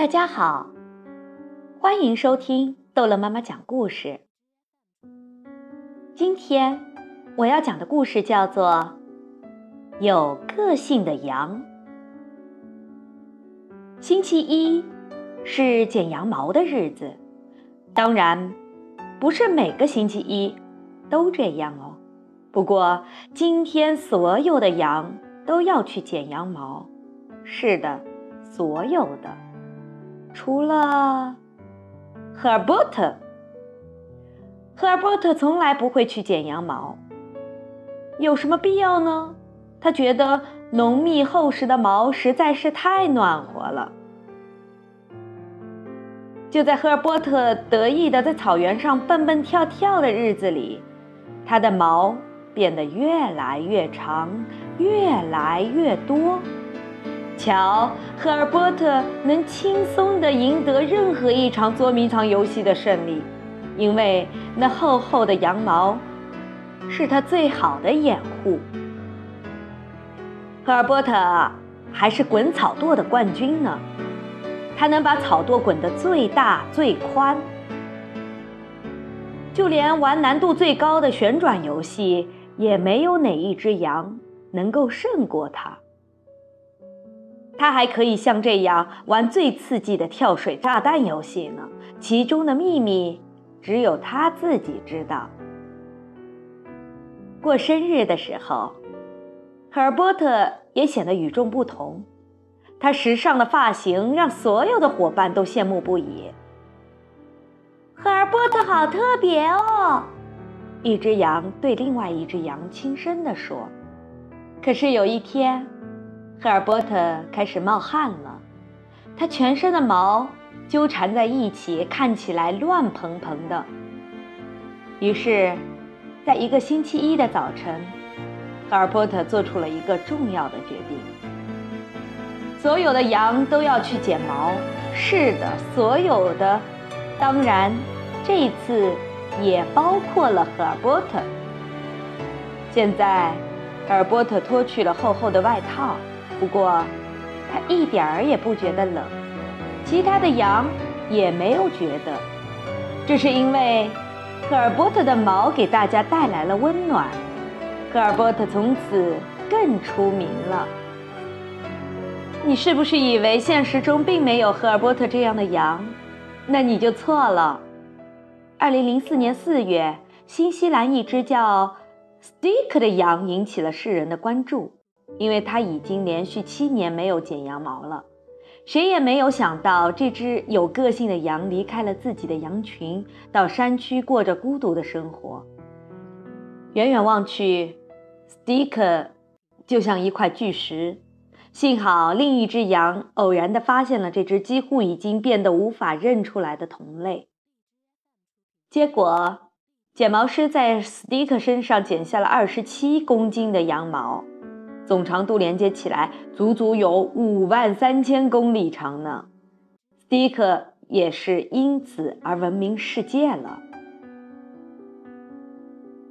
大家好，欢迎收听逗乐妈妈讲故事。今天我要讲的故事叫做《有个性的羊》。星期一是剪羊毛的日子，当然不是每个星期一都这样哦。不过今天所有的羊都要去剪羊毛，是的，所有的。除了赫尔波特，赫尔波特从来不会去剪羊毛。有什么必要呢？他觉得浓密厚实的毛实在是太暖和了。就在赫尔波特得意的在草原上蹦蹦跳跳的日子里，他的毛变得越来越长，越来越多。瞧，赫尔波特能轻松地赢得任何一场捉迷藏游戏的胜利，因为那厚厚的羊毛是他最好的掩护。赫尔波特还是滚草垛的冠军呢，他能把草垛滚得最大最宽，就连玩难度最高的旋转游戏，也没有哪一只羊能够胜过他。他还可以像这样玩最刺激的跳水炸弹游戏呢，其中的秘密只有他自己知道。过生日的时候，赫尔波特也显得与众不同，他时尚的发型让所有的伙伴都羡慕不已。赫尔波特好特别哦，一只羊对另外一只羊轻声地说。可是有一天。赫尔波特开始冒汗了，他全身的毛纠缠在一起，看起来乱蓬蓬的。于是，在一个星期一的早晨，赫尔波特做出了一个重要的决定：所有的羊都要去剪毛。是的，所有的，当然，这一次也包括了赫尔波特。现在，赫尔波特脱去了厚厚的外套。不过，他一点儿也不觉得冷，其他的羊也没有觉得。这是因为赫尔波特的毛给大家带来了温暖，赫尔波特从此更出名了。你是不是以为现实中并没有赫尔波特这样的羊？那你就错了。二零零四年四月，新西兰一只叫 Stick 的羊引起了世人的关注。因为他已经连续七年没有剪羊毛了，谁也没有想到这只有个性的羊离开了自己的羊群，到山区过着孤独的生活。远远望去，Stick 就像一块巨石。幸好另一只羊偶然地发现了这只几乎已经变得无法认出来的同类。结果，剪毛师在 Stick 身上剪下了二十七公斤的羊毛。总长度连接起来，足足有五万三千公里长呢。斯蒂克也是因此而闻名世界了。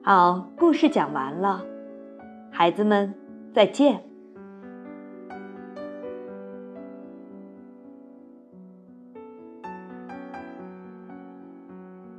好，故事讲完了，孩子们再见。